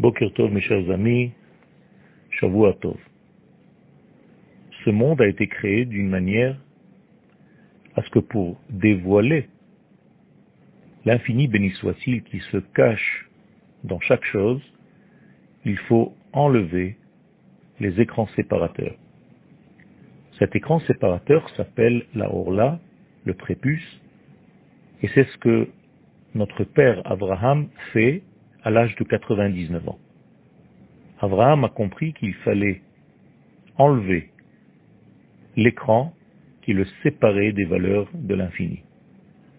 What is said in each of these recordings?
Boker Tov, mes chers amis. Ce monde a été créé d'une manière à ce que pour dévoiler l'infini béni soit-il qui se cache dans chaque chose, il faut enlever les écrans séparateurs. Cet écran séparateur s'appelle la Orla, le prépuce, et c'est ce que notre père Abraham fait à l'âge de 99 ans. Abraham a compris qu'il fallait enlever l'écran qui le séparait des valeurs de l'infini.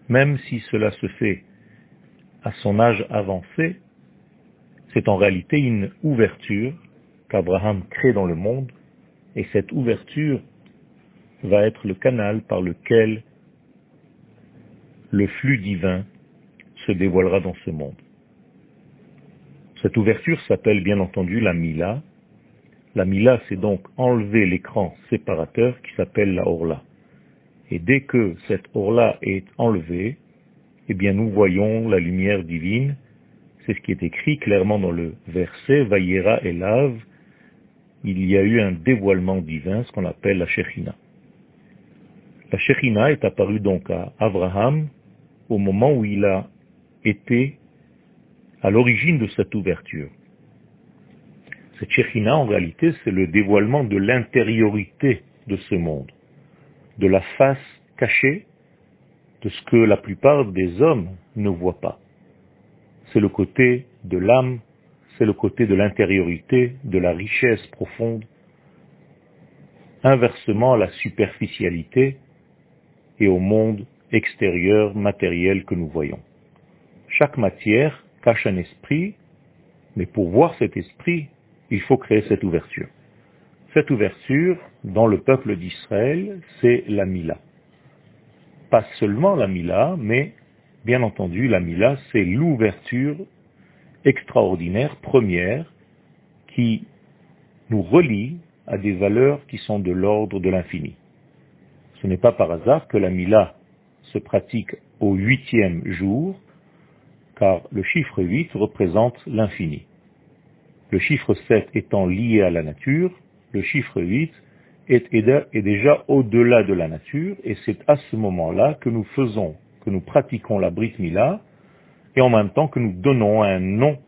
Même si cela se fait à son âge avancé, c'est en réalité une ouverture qu'Abraham crée dans le monde, et cette ouverture va être le canal par lequel le flux divin se dévoilera dans ce monde. Cette ouverture s'appelle bien entendu la Mila. La Mila, c'est donc enlever l'écran séparateur qui s'appelle la Orla. Et dès que cette Orla est enlevée, eh bien nous voyons la lumière divine. C'est ce qui est écrit clairement dans le verset Vayera Elav. Il y a eu un dévoilement divin, ce qu'on appelle la Shechina. La Shechina est apparue donc à Abraham au moment où il a été à l'origine de cette ouverture. Cette Shechina, en réalité, c'est le dévoilement de l'intériorité de ce monde, de la face cachée de ce que la plupart des hommes ne voient pas. C'est le côté de l'âme, c'est le côté de l'intériorité, de la richesse profonde, inversement à la superficialité et au monde extérieur matériel que nous voyons. Chaque matière cache un esprit, mais pour voir cet esprit, il faut créer cette ouverture. Cette ouverture, dans le peuple d'Israël, c'est la Mila. Pas seulement la Mila, mais bien entendu, la Mila, c'est l'ouverture extraordinaire, première, qui nous relie à des valeurs qui sont de l'ordre de l'infini. Ce n'est pas par hasard que la Mila se pratique au huitième jour, car le chiffre 8 représente l'infini. Le chiffre 7 étant lié à la nature, le chiffre 8 est, déjà au-delà de la nature, et c'est à ce moment-là que nous faisons, que nous pratiquons la Brit Mila, et en même temps que nous donnons un nom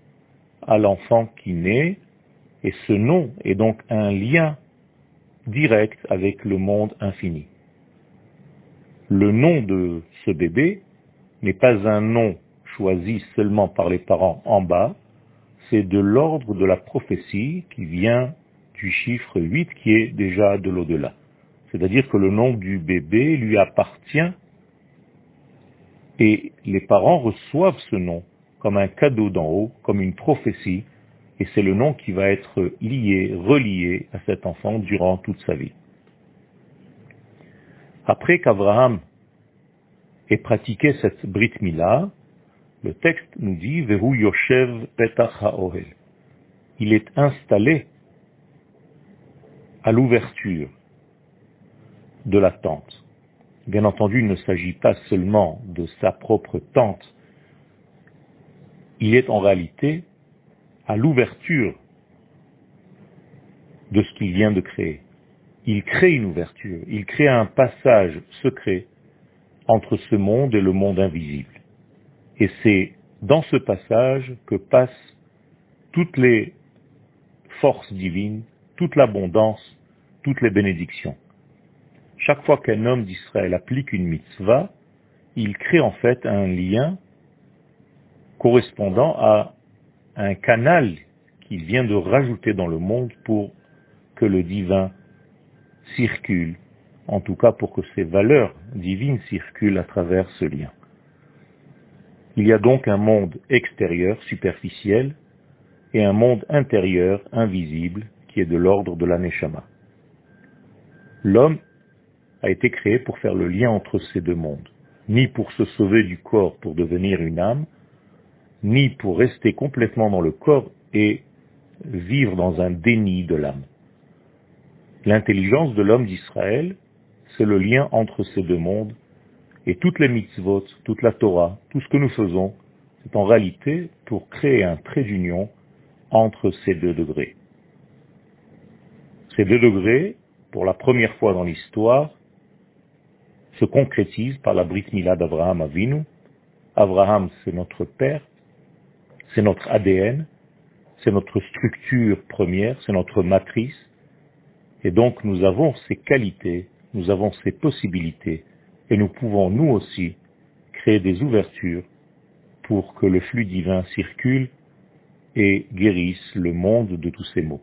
à l'enfant qui naît, et ce nom est donc un lien direct avec le monde infini. Le nom de ce bébé n'est pas un nom choisi seulement par les parents en bas, c'est de l'ordre de la prophétie qui vient du chiffre 8 qui est déjà de l'au-delà. C'est-à-dire que le nom du bébé lui appartient et les parents reçoivent ce nom comme un cadeau d'en haut, comme une prophétie, et c'est le nom qui va être lié, relié à cet enfant durant toute sa vie. Après qu'Abraham ait pratiqué cette Brit Mila, le texte nous dit Vehu Yoshev Petach HaOhel. Il est installé à l'ouverture de la tente. Bien entendu, il ne s'agit pas seulement de sa propre tente, il est en réalité à l'ouverture de ce qu'il vient de créer. Il crée une ouverture, il crée un passage secret entre ce monde et le monde invisible. Et c'est dans ce passage que passent toutes les forces divines, toute l'abondance, toutes les bénédictions. Chaque fois qu'un homme d'Israël applique une mitzvah, il crée en fait un lien correspondant à un canal qu'il vient de rajouter dans le monde pour que le divin circule, en tout cas pour que ces valeurs divines circulent à travers ce lien. Il y a donc un monde extérieur, superficiel, et un monde intérieur, invisible, qui est de l'ordre de l'aneshama. L'homme a été créé pour faire le lien entre ces deux mondes, ni pour se sauver du corps pour devenir une âme, ni pour rester complètement dans le corps et vivre dans un déni de l'âme. L'intelligence de l'homme d'Israël, c'est le lien entre ces deux mondes et toutes les mitzvot, toute la Torah, tout ce que nous faisons, c'est en réalité pour créer un trait d'union entre ces deux degrés. Ces deux degrés, pour la première fois dans l'histoire, se concrétisent par la Brit Mila d'Abraham Avinu. Abraham, c'est notre père, c'est notre ADN, c'est notre structure première, c'est notre matrice, et donc nous avons ces qualités, nous avons ces possibilités, et nous pouvons nous aussi créer des ouvertures pour que le flux divin circule et guérisse le monde de tous ces maux.